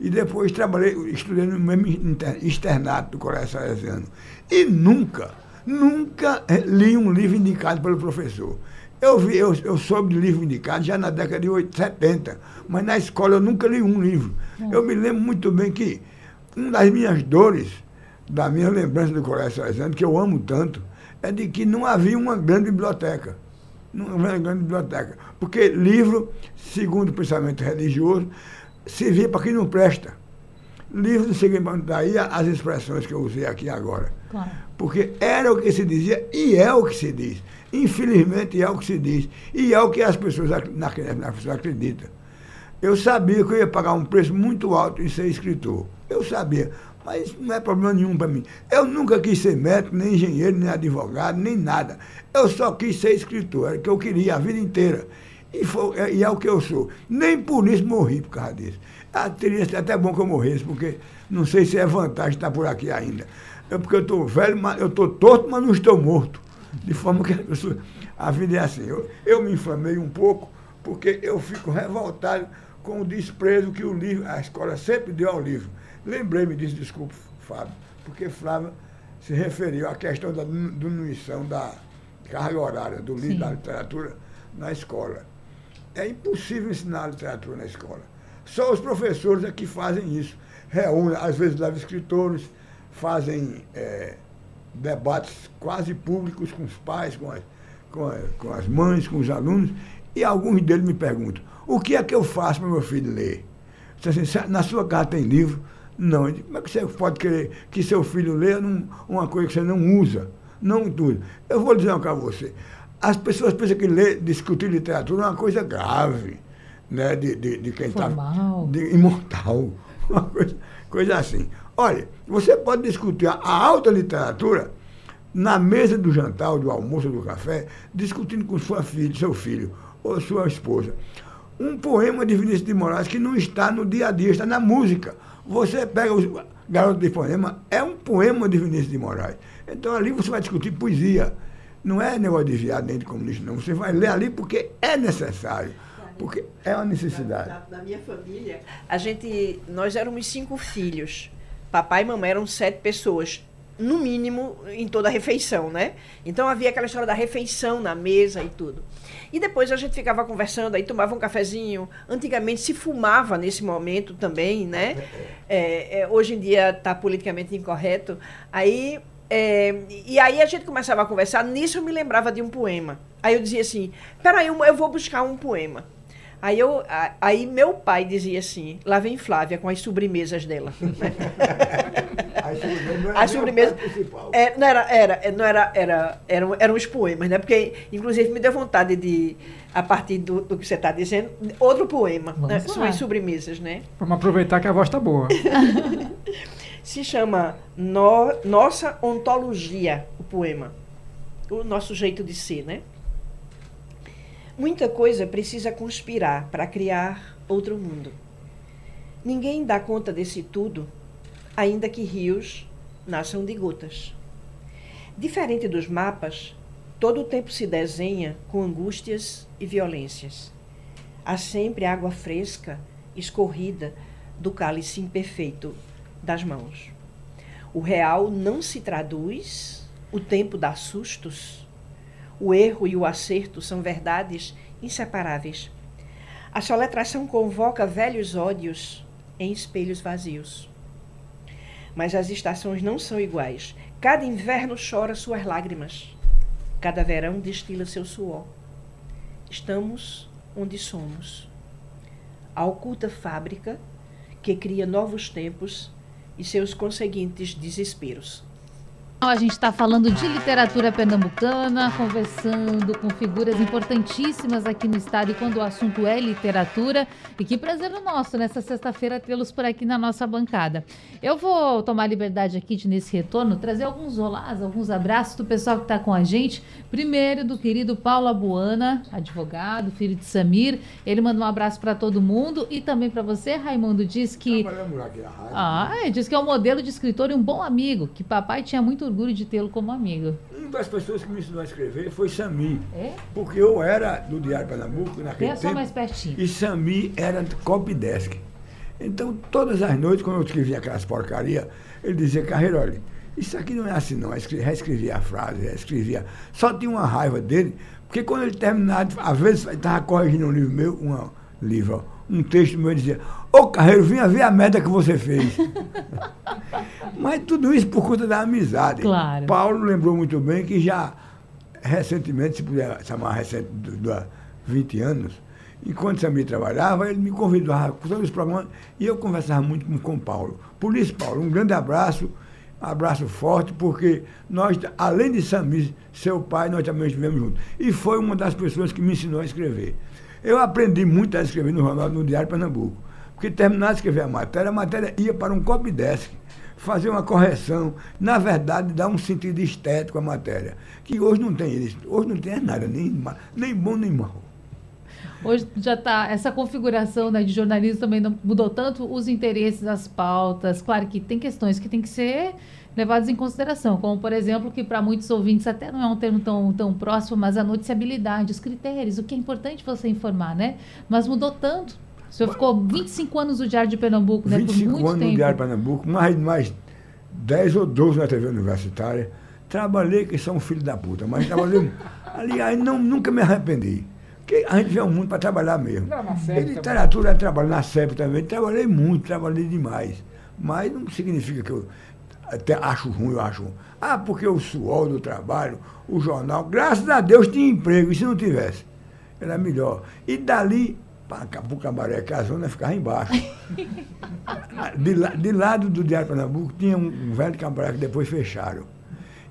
E depois trabalhei, estudei no mesmo externato do Colégio Salesiano. E nunca, nunca eh, li um livro indicado pelo professor. Eu, vi, eu, eu soube de livro indicado já na década de 80, 70, mas na escola eu nunca li um livro. Eu me lembro muito bem que uma das minhas dores da minha lembrança do Colégio Salesiano, que eu amo tanto, é de que não havia uma grande biblioteca. Não havia uma grande biblioteca. Porque livro, segundo o pensamento religioso, servia para quem não presta. Livro servia daí as expressões que eu usei aqui agora. Porque era o que se dizia e é o que se diz. Infelizmente é o que se diz. E é o que as pessoas na pessoa acreditam. Eu sabia que eu ia pagar um preço muito alto em ser escritor. Eu sabia. Mas não é problema nenhum para mim. Eu nunca quis ser médico, nem engenheiro, nem advogado, nem nada. Eu só quis ser escritor, era o que eu queria a vida inteira. E, foi, é, e é o que eu sou. Nem por isso morri por causa disso. Ah, teria sido até bom que eu morresse, porque não sei se é vantagem estar por aqui ainda. É porque eu estou velho, mas eu estou torto, mas não estou morto. De forma que a, pessoa, a vida é assim. Eu, eu me inflamei um pouco, porque eu fico revoltado com o desprezo que o livro, a escola sempre deu ao livro. Lembrei-me disso, desculpe, Fábio, porque Flávio se referiu à questão da diminuição da carga horária do livro Sim. da literatura na escola. É impossível ensinar literatura na escola. Só os professores é que fazem isso. Reúnem, às vezes levam escritores, fazem é, debates quase públicos com os pais, com as, com, a, com as mães, com os alunos, e alguns deles me perguntam, o que é que eu faço para meu filho ler? Assim, na sua casa tem livro? Não. Como é que você pode querer que seu filho leia uma coisa que você não usa? Não tudo. Eu vou dizer uma coisa a você. As pessoas pensam que ler, discutir literatura é uma coisa grave, né? De, de, de quem está. Imortal. Uma coisa, coisa assim. Olha, você pode discutir a alta literatura na mesa do jantar, do almoço, do café, discutindo com sua filha, seu filho ou sua esposa. um poema de Vinícius de Moraes que não está no dia a dia, está na música. Você pega o Garoto de Poema, é um poema de Vinícius de Moraes. Então ali você vai discutir poesia. Não é negócio de viado nem de comunista, não. Você vai ler ali porque é necessário. Porque é uma necessidade. Na, na minha família, a gente, nós éramos cinco filhos. Papai e mamãe eram sete pessoas no mínimo, em toda a refeição, né? Então havia aquela história da refeição na mesa e tudo. E depois a gente ficava conversando, aí tomava um cafezinho. Antigamente se fumava nesse momento também, né? É, é, hoje em dia está politicamente incorreto. Aí é, e aí a gente começava a conversar, nisso eu me lembrava de um poema. Aí eu dizia assim, peraí, eu, vou buscar um poema. Aí, eu, aí meu pai dizia assim, lá vem Flávia com as sobremesas dela. as sobremesas. É, não era, era, não era, era, eram, eram os poemas, né? Porque, inclusive, me deu vontade de, a partir do, do que você está dizendo, outro poema. Né? São as sobremesas, né? Vamos aproveitar que a voz está boa. Se chama no, Nossa Ontologia, o poema. O nosso jeito de ser, né? Muita coisa precisa conspirar para criar outro mundo. Ninguém dá conta desse tudo ainda que rios nasçam de gotas. Diferente dos mapas, todo o tempo se desenha com angústias e violências. Há sempre água fresca escorrida do cálice imperfeito das mãos. O real não se traduz, o tempo dá sustos. O erro e o acerto são verdades inseparáveis. A soletração convoca velhos ódios em espelhos vazios. Mas as estações não são iguais. Cada inverno chora suas lágrimas. Cada verão destila seu suor. Estamos onde somos. A oculta fábrica que cria novos tempos e seus conseguintes desesperos. A gente está falando de literatura pernambucana, conversando com figuras importantíssimas aqui no estado e quando o assunto é literatura. E que prazer o nosso nessa sexta-feira tê-los por aqui na nossa bancada. Eu vou tomar liberdade aqui de, nesse retorno, trazer alguns olás, alguns abraços do pessoal que está com a gente. Primeiro, do querido Paulo Abuana, advogado, filho de Samir. Ele manda um abraço para todo mundo e também para você, Raimundo. Diz que. Ah, diz que é um modelo de escritor e um bom amigo, que papai tinha muito orgulho de tê-lo como amigo. Uma das pessoas que me ensinou a escrever foi Sami. É? Porque eu era do Diário Pernambuco naquele Pensa tempo. mais pertinho. E Sami era copy desk. Então, todas as noites, quando eu escrevia aquelas porcaria, ele dizia, Carreiro, olha, isso aqui não é assim não. Reescrevia a frase, reescrevia. Só tinha uma raiva dele, porque quando ele terminava, às vezes estava corrigindo um livro meu, um livro, um texto meu, dizia, ô Carreiro, vinha ver a merda que você fez. Mas tudo isso por conta da amizade. Claro. Paulo lembrou muito bem que já recentemente, se puder chamar recente, há 20 anos, enquanto Samir trabalhava, ele me convidava para todos os programas e eu conversava muito com, com Paulo. Por isso, Paulo, um grande abraço, um abraço forte, porque nós, além de Samir, seu pai, nós também estivemos juntos. E foi uma das pessoas que me ensinou a escrever. Eu aprendi muito a escrever no jornal, no Diário Pernambuco. Porque terminava de escrever a matéria, a matéria ia para um copy desk fazer uma correção, na verdade, dar um sentido estético à matéria. Que hoje não tem isso. Hoje não tem nada, nem, nem bom nem mal. Hoje já está, essa configuração né, de jornalismo também mudou tanto os interesses, as pautas. Claro que tem questões que tem que ser levadas em consideração, como, por exemplo, que para muitos ouvintes até não é um termo tão, tão próximo, mas a noticiabilidade, os critérios, o que é importante você informar, né? Mas mudou tanto o senhor ficou 25 anos no Diário de Pernambuco, né? 25 Por muito anos tempo. no Diário de Pernambuco, mais, mais 10 ou 12 na TV universitária. Trabalhei, que são filho da puta, mas trabalhei. aliás, não, nunca me arrependi. Porque a gente um mundo para trabalhar mesmo. Não, na e literatura é trabalho na SEP também. Trabalhei muito, trabalhei demais. Mas não significa que eu até acho ruim, eu acho ruim. Ah, porque o suor do trabalho, o jornal, graças a Deus tinha emprego, e se não tivesse, era melhor. E dali para o Cabaré, que a zona ficava embaixo. De, de lado do Diário Pernambuco tinha um, um velho cabaré que depois fecharam.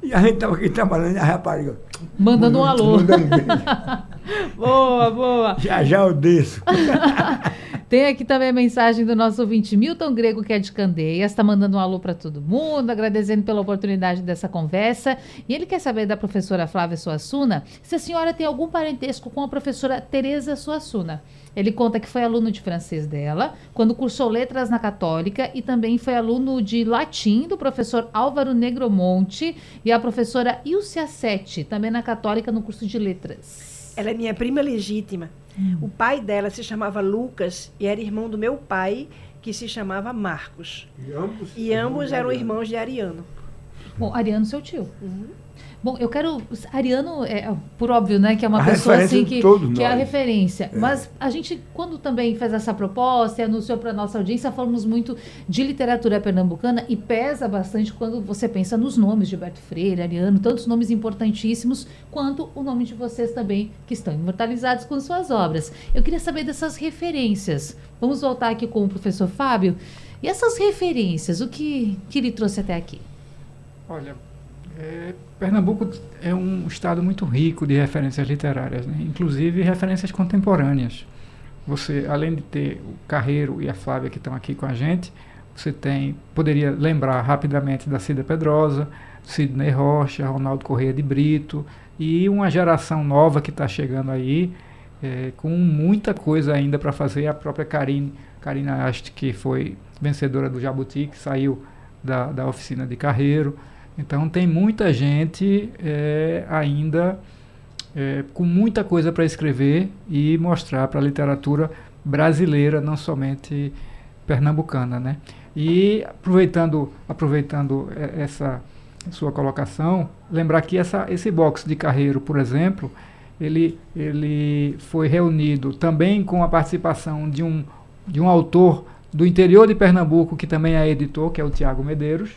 E a gente estava aqui trabalhando e a rapariga. Mandando um alô. Mandando boa, boa. Já já eu desço. Tem aqui também a mensagem do nosso ouvinte Milton Grego, que é de Candeias, está mandando um alô para todo mundo, agradecendo pela oportunidade dessa conversa. E ele quer saber da professora Flávia Suassuna se a senhora tem algum parentesco com a professora Tereza Suassuna. Ele conta que foi aluno de francês dela, quando cursou letras na Católica e também foi aluno de latim do professor Álvaro Negromonte e a professora Ilcia Sete, também na Católica no curso de letras. Ela é minha prima legítima. Hum. O pai dela se chamava Lucas e era irmão do meu pai, que se chamava Marcos. E ambos, e ambos eram irmãos de Ariano. Bom, Ariano, seu tio. Uhum. Bom, eu quero. Ariano, é, por óbvio, né, que é uma a pessoa assim que, que é a referência. É. Mas a gente, quando também fez essa proposta e anunciou para nossa audiência, falamos muito de literatura pernambucana e pesa bastante quando você pensa nos nomes de Berto Freire, Ariano, tantos nomes importantíssimos, quanto o nome de vocês também, que estão imortalizados com suas obras. Eu queria saber dessas referências. Vamos voltar aqui com o professor Fábio. E essas referências, o que, que ele trouxe até aqui? Olha, é, Pernambuco é um estado muito rico de referências literárias, né? inclusive referências contemporâneas. Você, além de ter o Carreiro e a Flávia que estão aqui com a gente, você tem, poderia lembrar rapidamente da Cida Pedrosa, Sidney Rocha, Ronaldo Correia de Brito e uma geração nova que está chegando aí é, com muita coisa ainda para fazer. A própria Karine, Karina Ast, que foi vencedora do Jabuti, que saiu da, da oficina de Carreiro. Então tem muita gente é, ainda é, com muita coisa para escrever e mostrar para a literatura brasileira, não somente pernambucana, né? E aproveitando, aproveitando essa sua colocação, lembrar que essa, esse box de Carreiro, por exemplo, ele, ele foi reunido também com a participação de um, de um autor do interior de Pernambuco, que também é editor, que é o Tiago Medeiros,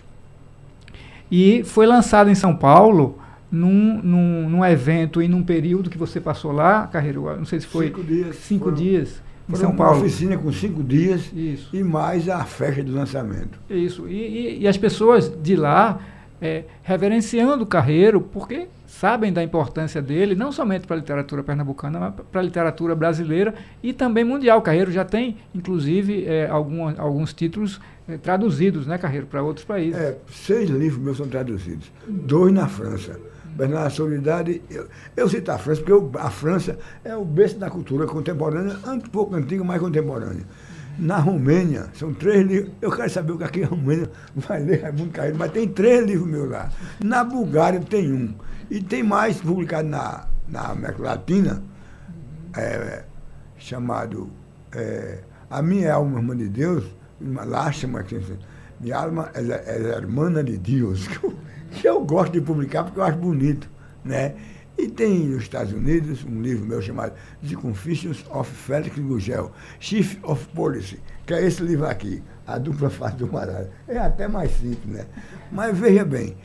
e foi lançado em São Paulo num, num, num, evento e num período que você passou lá, Carreiro, não sei se foi cinco dias, cinco foram, dias em São uma Paulo. Uma oficina com cinco dias Isso. e mais a festa do lançamento. Isso, e, e, e as pessoas de lá é, reverenciando Carreiro, porque sabem da importância dele, não somente para a literatura pernambucana, mas para a literatura brasileira e também mundial. Carreiro já tem, inclusive, é, algum, alguns títulos é, traduzidos, né, Carreiro, para outros países. É, seis livros meus são traduzidos, dois na França. Na Solidariedade, eu, eu cito a França, porque eu, a França é o berço da cultura contemporânea, um pouco antiga, mais contemporânea. Na Romênia, são três livros. Eu quero saber o que aqui é a Romênia vai ler Raimundo Carreiro, mas tem três livros meus lá. Na Bulgária tem um. E tem mais publicado na, na América Latina, é, chamado é, A Minha Alma Irmã de Deus, uma lástima, que minha alma é, é irmã de Deus, que eu, que eu gosto de publicar porque eu acho bonito. Né? E tem nos Estados Unidos um livro meu chamado The Confessions of Felix Gugel, Chief of Policy, que é esse livro aqui, A Dupla Face do Maralho. É até mais simples, né? Mas veja bem,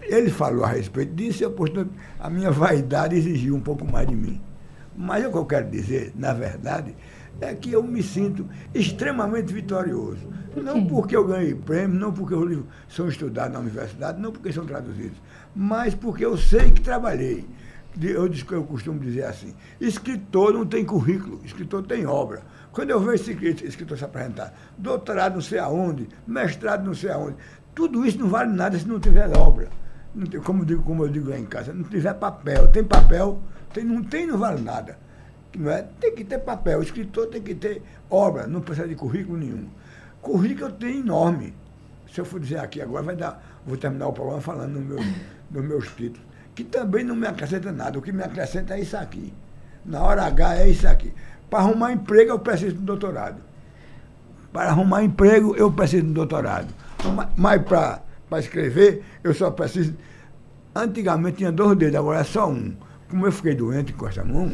ele falou a respeito disso e portanto, a minha vaidade exigiu um pouco mais de mim. Mas o que eu quero dizer, na verdade, é que eu me sinto extremamente vitorioso. Não porque eu ganhei prêmio, não porque os livros são estudados na universidade, não porque são traduzidos, mas porque eu sei que trabalhei eu, eu costumo dizer assim, escritor não tem currículo, escritor tem obra. Quando eu vejo esse escritor se apresentar, doutorado não sei aonde, mestrado não sei aonde, tudo isso não vale nada se não tiver obra. Não tem, como, eu digo, como eu digo lá em casa, não tiver papel. Tem papel, tem, não tem, não vale nada. Não é? Tem que ter papel. O escritor tem que ter obra, não precisa de currículo nenhum. Currículo eu tenho enorme. Se eu for dizer aqui agora, vai dar, vou terminar o programa falando no meu, nos meus títulos que também não me acrescenta nada. O que me acrescenta é isso aqui. Na hora H é isso aqui. Para arrumar emprego, eu preciso de um doutorado. Para arrumar emprego, eu preciso de um doutorado. Mas para escrever, eu só preciso. Antigamente tinha dois dedos, agora é só um. Como eu fiquei doente com essa mão,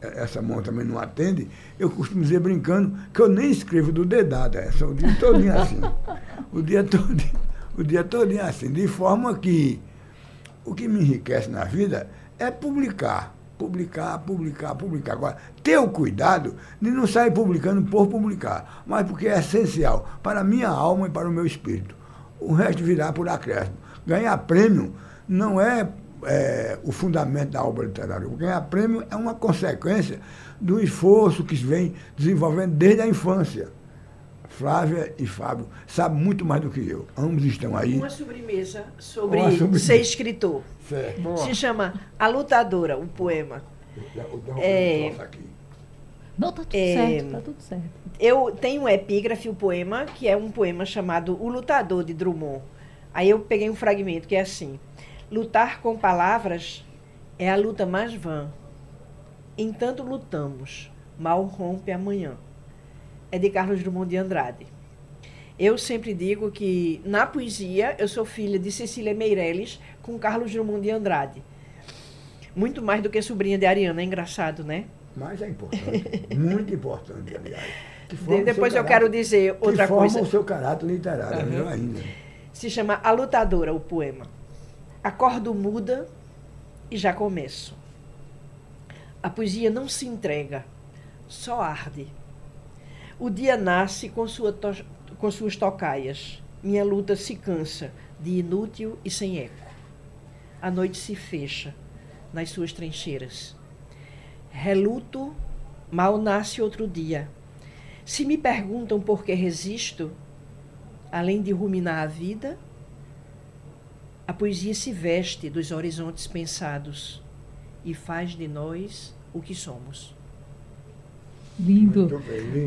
essa mão também não atende, eu costumo dizer brincando que eu nem escrevo do dedada, é só o dia todinho assim. O dia todinho, o dia todinho assim, de forma que o que me enriquece na vida é publicar. Publicar, publicar, publicar. Agora, ter o cuidado de não sair publicando por publicar, mas porque é essencial para a minha alma e para o meu espírito. O resto virá por acréscimo. Ganhar prêmio não é é, o fundamento da obra literária. Ganhar prêmio é uma consequência do esforço que se vem desenvolvendo desde a infância. Flávia e Fábio sabem muito mais do que eu. Ambos estão aí. Uma sobremesa sobre uma sobremesa. ser escritor. Certo. Se chama A Lutadora, o poema. É, não, tá tudo é, certo, tá tudo certo. Eu tenho um epígrafe, o um poema, que é um poema chamado O Lutador, de Drummond. Aí eu peguei um fragmento que é assim. Lutar com palavras é a luta mais vã. Entanto lutamos, mal rompe amanhã é de Carlos Drummond de Andrade. Eu sempre digo que na poesia eu sou filha de Cecília Meirelles com Carlos Drummond de Andrade. Muito mais do que sobrinha de Ariana, é engraçado, né? Mas é importante, muito importante, aliás. Depois eu quero dizer outra que coisa. forma o seu caráter literário, uhum. melhor ainda. Se chama A Lutadora, o poema. Acordo muda e já começo. A poesia não se entrega, só arde o dia nasce com, sua com suas tocaias. Minha luta se cansa de inútil e sem eco. A noite se fecha nas suas trincheiras. Reluto, mal nasce outro dia. Se me perguntam por que resisto, além de ruminar a vida, a poesia se veste dos horizontes pensados e faz de nós o que somos. Lindo.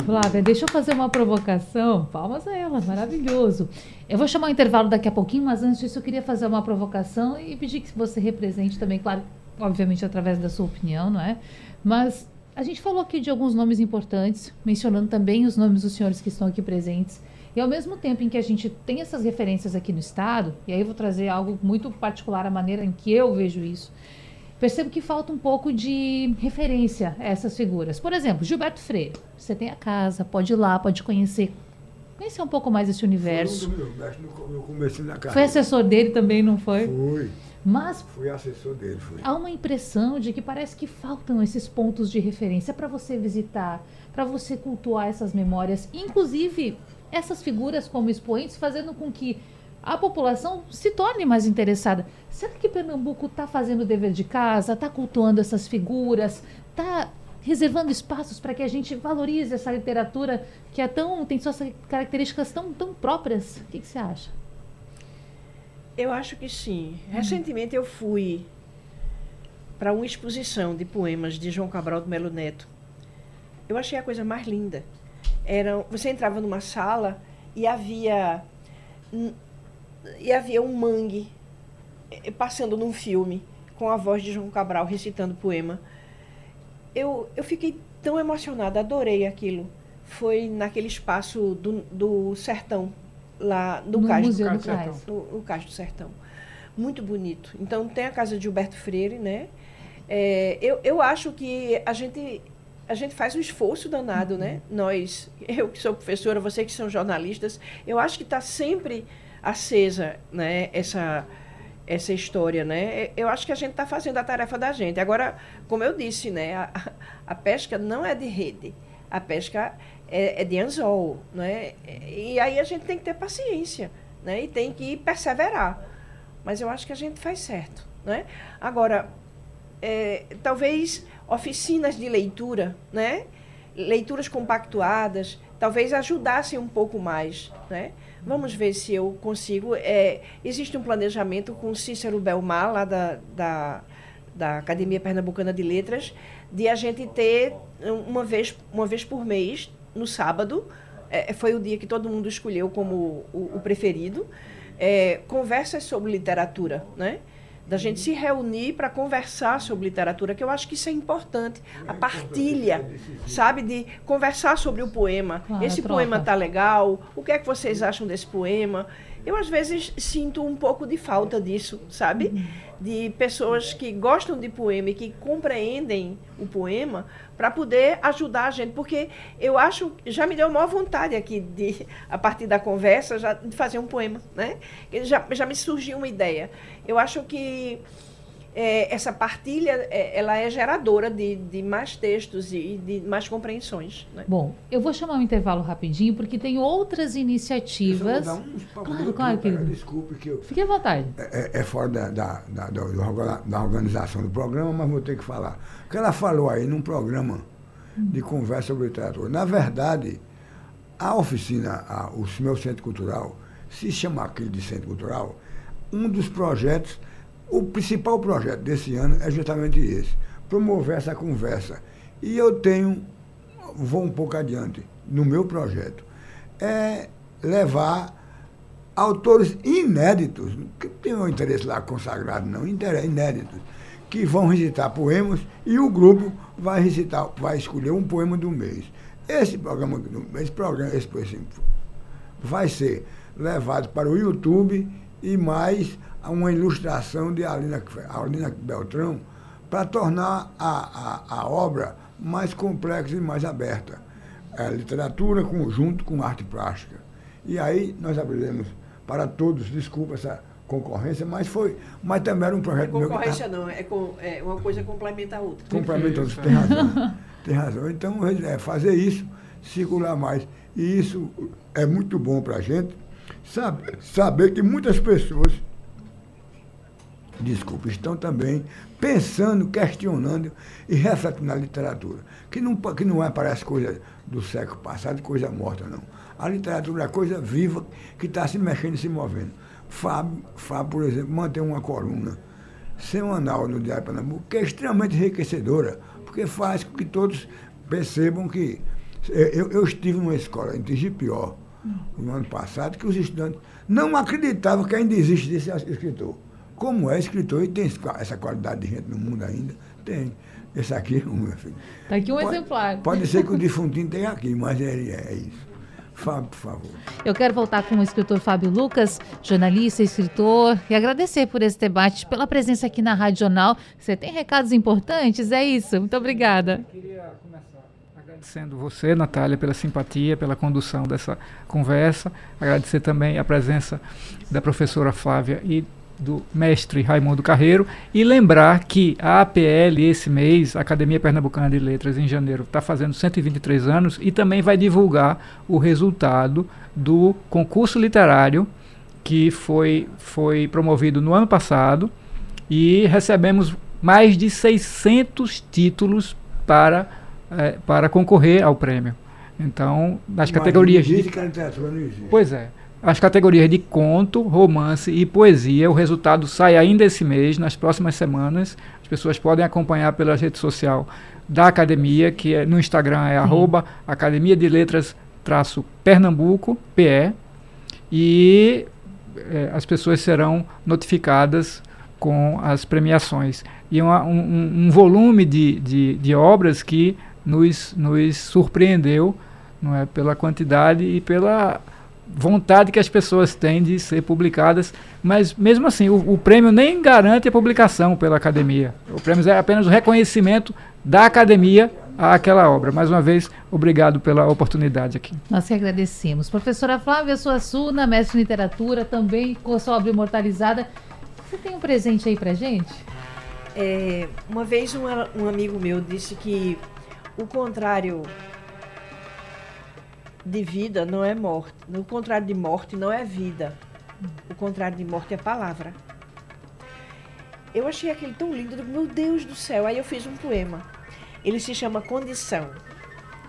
Flávia, deixa eu fazer uma provocação. Palmas a ela, maravilhoso. Eu vou chamar o intervalo daqui a pouquinho, mas antes disso eu queria fazer uma provocação e pedir que você represente também, claro, obviamente através da sua opinião, não é? Mas a gente falou aqui de alguns nomes importantes, mencionando também os nomes dos senhores que estão aqui presentes. E ao mesmo tempo em que a gente tem essas referências aqui no Estado, e aí eu vou trazer algo muito particular, a maneira em que eu vejo isso percebo que falta um pouco de referência a essas figuras. Por exemplo, Gilberto Freire. Você tem a casa, pode ir lá, pode conhecer. Conhecer um pouco mais esse universo. Foi, no, foi assessor dele também, não foi? Fui. Mas fui assessor dele, fui. Há uma impressão de que parece que faltam esses pontos de referência para você visitar, para você cultuar essas memórias, inclusive essas figuras como expoentes, fazendo com que a população se torne mais interessada. Será que Pernambuco está fazendo o dever de casa, está cultuando essas figuras, está reservando espaços para que a gente valorize essa literatura que é tão tem suas características tão, tão próprias? O que, que você acha? Eu acho que sim. Hum. Recentemente eu fui para uma exposição de poemas de João Cabral do Melo Neto. Eu achei a coisa mais linda. Era, você entrava numa sala e havia e havia um mangue eh, passando num filme com a voz de João Cabral recitando poema. Eu, eu fiquei tão emocionada, adorei aquilo. Foi naquele espaço do, do sertão, lá no, no Cais, Museu do, do Cais. No, no Cais do Sertão. Muito bonito. Então tem a casa de Gilberto Freire, né? É, eu, eu acho que a gente a gente faz um esforço danado, né? uhum. né? Nós, eu que sou professora, você que são jornalistas, eu acho que está sempre acesa, né, essa essa história, né? Eu acho que a gente está fazendo a tarefa da gente. Agora, como eu disse, né, a, a pesca não é de rede, a pesca é, é, de anzol, né? E aí a gente tem que ter paciência, né? E tem que perseverar. Mas eu acho que a gente faz certo, né? Agora, é, talvez oficinas de leitura, né? Leituras compactuadas, talvez ajudassem um pouco mais, né? Vamos ver se eu consigo. É, existe um planejamento com Cícero Belmar, lá da, da, da Academia Pernambucana de Letras, de a gente ter uma vez, uma vez por mês, no sábado, é, foi o dia que todo mundo escolheu como o, o preferido, é, conversas sobre literatura, né? Da gente se reunir para conversar sobre literatura, que eu acho que isso é importante. A partilha, sabe, de conversar sobre o poema. Claro, Esse troca. poema tá legal, o que é que vocês acham desse poema? Eu, às vezes, sinto um pouco de falta disso, sabe? Uhum. De pessoas que gostam de poema e que compreendem o poema para poder ajudar a gente. Porque eu acho, já me deu maior vontade aqui, de, a partir da conversa, já, de fazer um poema, né? Já, já me surgiu uma ideia. Eu acho que é, essa partilha é, ela é geradora de, de mais textos e de mais compreensões. Né? Bom, eu vou chamar um intervalo rapidinho, porque tem outras iniciativas. Eu uns claro, claro, que Desculpe que eu. Fique à vontade. É, é, é fora da, da, da, da, organização do programa, mas vou ter que falar. O que ela falou aí num programa de conversa sobre literatura. Na verdade, a oficina, a, o meu centro cultural, se chama aquele de centro cultural, um dos projetos o principal projeto desse ano é justamente esse, promover essa conversa. E eu tenho, vou um pouco adiante, no meu projeto, é levar autores inéditos, que tem um interesse lá consagrado, não, inéditos, que vão recitar poemas e o grupo vai recitar, vai escolher um poema do mês. Esse programa, esse programa, esse, esse vai ser levado para o YouTube e mais uma ilustração de Alina, Alina Beltrão para tornar a, a, a, obra mais complexa e mais aberta. É, literatura conjunto com arte plástica. E aí nós abriremos para todos, desculpa essa concorrência, mas foi, mas também era um projeto não é concorrência meu, não, é, com, é uma coisa complementa a outra. Complementa a outra, tem razão. tem razão. Então, é fazer isso, circular mais. E isso é muito bom para a gente, sabe, saber que muitas pessoas desculpa, estão também pensando, questionando e refletindo na literatura. Que não, que não é, parece coisa do século passado, coisa morta, não. A literatura é coisa viva que está se mexendo e se movendo. Fábio, Fábio, por exemplo, mantém uma coluna semanal no Diário Pernambuco, que é extremamente enriquecedora, porque faz com que todos percebam que. Eu, eu estive numa escola em Tigipió, no ano passado, que os estudantes não acreditavam que ainda existe esse escritor. Como é escritor e tem essa qualidade de gente no mundo ainda, tem. Esse aqui, meu filho. Está aqui um pode, exemplar. Pode ser que o defuntinho tenha aqui, mas ele é, é isso. Fábio, por favor. Eu quero voltar com o escritor Fábio Lucas, jornalista, escritor, e agradecer por esse debate, pela presença aqui na Rádio Jornal. Você tem recados importantes? É isso. Muito obrigada. Eu queria começar agradecendo você, Natália, pela simpatia, pela condução dessa conversa. Agradecer também a presença da professora Flávia e do mestre Raimundo Carreiro e lembrar que a APL esse mês, a Academia Pernambucana de Letras em janeiro, está fazendo 123 anos e também vai divulgar o resultado do concurso literário que foi, foi promovido no ano passado e recebemos mais de 600 títulos para, é, para concorrer ao prêmio. Então, nas Mas categorias. Não existe de... literatura, não existe. Pois é as categorias de conto, romance e poesia. O resultado sai ainda esse mês, nas próximas semanas. As pessoas podem acompanhar pela rede social da academia, que é, no Instagram é arroba Academia de Letras traço Pernambuco, PE, e é, as pessoas serão notificadas com as premiações. E uma, um, um, volume de, de, de obras que nos, nos surpreendeu não é, pela quantidade e pela vontade que as pessoas têm de ser publicadas, mas mesmo assim, o, o, prêmio nem garante a publicação pela academia. O prêmio é apenas o reconhecimento da academia àquela obra. Mais uma vez, obrigado pela oportunidade aqui. Nós que agradecemos. Professora Flávia Suassuna, mestre em literatura, também com a sua obra imortalizada. Você tem um presente aí pra gente? É, uma vez um, um amigo meu disse que o contrário de vida não é morte. O contrário de morte não é vida. O contrário de morte é palavra. Eu achei aquele tão lindo, meu Deus do céu. Aí eu fiz um poema. Ele se chama Condição.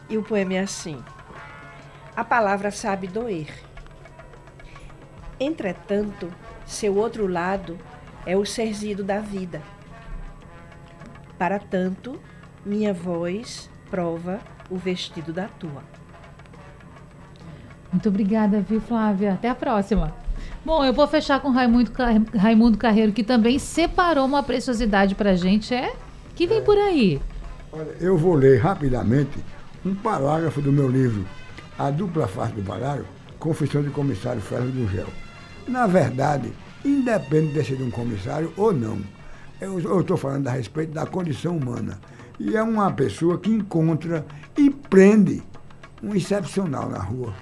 E o poema é assim: A palavra sabe doer. Entretanto, seu outro lado é o serzido da vida. Para tanto, minha voz prova o vestido da tua. Muito obrigada, viu, Flávia? Até a próxima. Bom, eu vou fechar com Raimundo, Raimundo Carreiro, que também separou uma preciosidade para gente. É? Que vem é. por aí? Olha, eu vou ler rapidamente um parágrafo do meu livro, A Dupla Face do Parágrafo, Confissão de Comissário Ferro do Gel. Na verdade, independe de ser um comissário ou não, eu estou falando a respeito da condição humana. E é uma pessoa que encontra e prende um excepcional na rua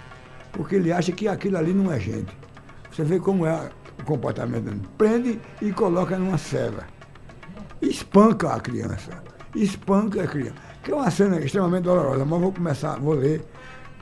porque ele acha que aquilo ali não é gente. Você vê como é o comportamento dele. Prende e coloca numa cela. espanca a criança. Espanca a criança. Que é uma cena extremamente dolorosa, mas vou começar, vou ler,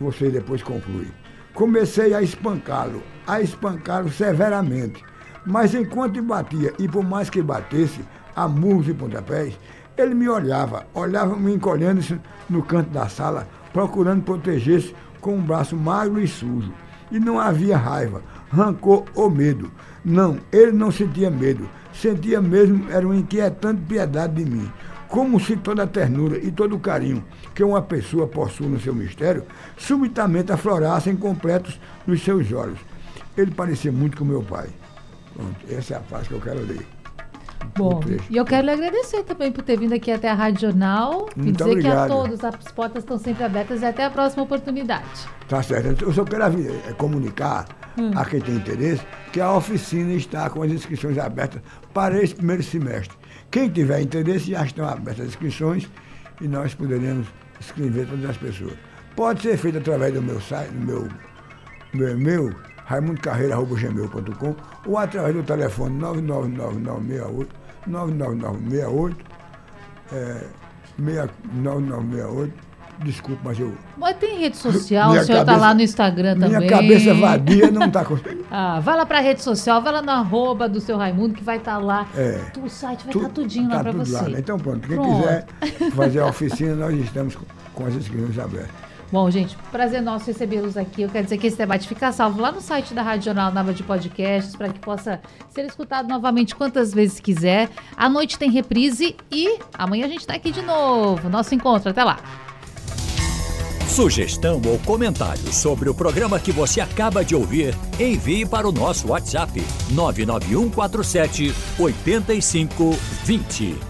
você depois conclui. Comecei a espancá-lo, a espancá-lo severamente. Mas enquanto batia, e por mais que batesse, a murros e pontapés, ele me olhava, olhava me encolhendo-se no canto da sala, procurando proteger-se com um braço magro e sujo. E não havia raiva, rancor ou medo. Não, ele não sentia medo. Sentia mesmo, era uma inquietante piedade de mim. Como se toda a ternura e todo o carinho que uma pessoa possui no seu mistério, subitamente aflorassem completos nos seus olhos. Ele parecia muito com meu pai. Pronto, essa é a parte que eu quero ler. Bom, e eu quero lhe agradecer também por ter vindo aqui até a Rádio Jornal Muito e dizer obrigado. que a todos as portas estão sempre abertas e até a próxima oportunidade. Tá certo. Eu só quero é, comunicar hum. a quem tem interesse que a oficina está com as inscrições abertas para esse primeiro semestre. Quem tiver interesse, já estão abertas as inscrições e nós poderemos inscrever todas as pessoas. Pode ser feito através do meu site, do meu, meu e-mail, raimundocarreira.gmail.com ou através do telefone 99968 99968 é, 99968 Desculpe, mas eu. Mas tem rede social, o senhor está lá no Instagram minha também. Minha cabeça vadia não está conseguindo. ah, vai lá para a rede social, vai lá no arroba do seu Raimundo, que vai estar tá lá. É, o site vai estar tá tudinho tá lá para você. Lá, né? Então, pronto, quem pronto. quiser fazer a oficina, nós estamos com, com as inscrições abertas. Bom, gente, prazer nosso recebê-los aqui. Eu quero dizer que esse debate fica salvo lá no site da Rádio Jornal Nava de Podcasts, para que possa ser escutado novamente quantas vezes quiser. À noite tem reprise e amanhã a gente está aqui de novo. Nosso encontro, até lá. Sugestão ou comentário sobre o programa que você acaba de ouvir, envie para o nosso WhatsApp 99147 8520.